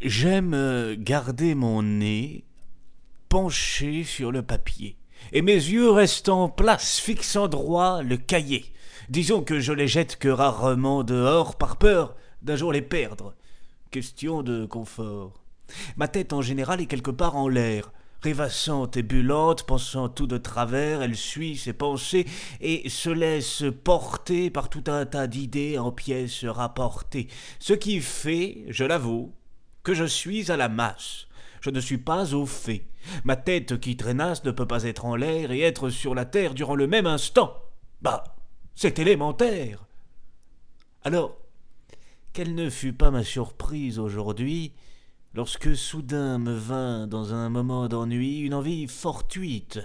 J'aime euh, garder mon nez penché sur le papier, et mes yeux restent en place, fixant droit le cahier. Disons que je les jette que rarement dehors, par peur d'un jour les perdre. Question de confort. Ma tête en général est quelque part en l'air. Rêvassante et bullante, pensant tout de travers, elle suit ses pensées et se laisse porter par tout un tas d'idées en pièces rapportées. Ce qui fait, je l'avoue, que je suis à la masse. Je ne suis pas au fait. Ma tête qui traînasse ne peut pas être en l'air et être sur la terre durant le même instant. Bah, c'est élémentaire. Alors, quelle ne fut pas ma surprise aujourd'hui lorsque soudain me vint dans un moment d'ennui une envie fortuite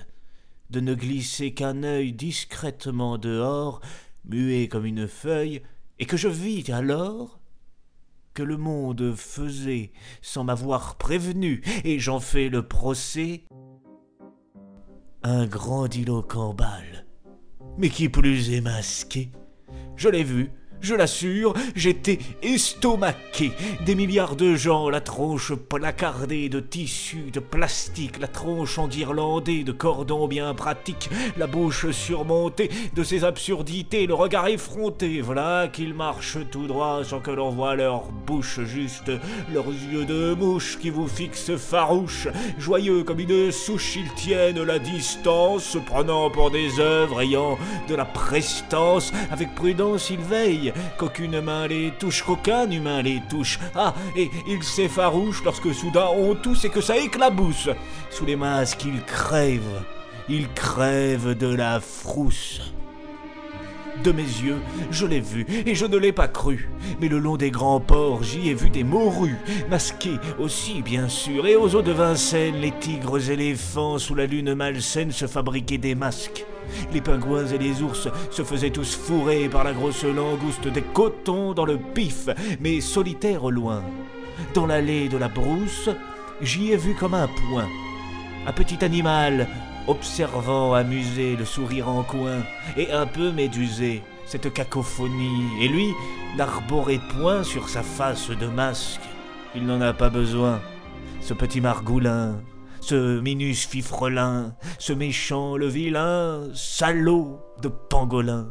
de ne glisser qu'un œil discrètement dehors, muet comme une feuille, et que je vis alors que le monde faisait sans m'avoir prévenu, et j'en fais le procès, un grandiloquent bal, mais qui plus est masqué. Je l'ai vu, je l'assure, j'étais estomaqué. Des milliards de gens, la tronche placardée de tissu, de plastique, la tronche endirlandée de cordons bien pratiques, la bouche surmontée de ces absurdités, le regard effronté. Voilà qu'ils marchent tout droit sans que l'on voie leur bouche, juste leurs yeux de mouche qui vous fixent farouche. Joyeux comme une souche, ils tiennent la distance, se prenant pour des œuvres ayant de la prestance. Avec prudence, ils veillent qu'aucune main les touche, qu'aucun humain les touche. Ah, et ils s'effarouchent lorsque soudain on tousse et que ça éclabousse. Sous les masques, ils crèvent, ils crèvent de la frousse. De mes yeux, je l'ai vu, et je ne l'ai pas cru. Mais le long des grands ports, j'y ai vu des morues, masqués aussi, bien sûr, et aux eaux de Vincennes, les tigres éléphants sous la lune malsaine se fabriquaient des masques. Les pingouins et les ours se faisaient tous fourrer par la grosse langouste des cotons dans le pif, mais solitaire au loin. Dans l'allée de la brousse, j'y ai vu comme un point. Un petit animal, observant amusé le sourire en coin, et un peu médusé cette cacophonie, et lui n'arborait point sur sa face de masque. Il n'en a pas besoin, ce petit margoulin, ce minus fifrelin, ce méchant le vilain, salaud de pangolin.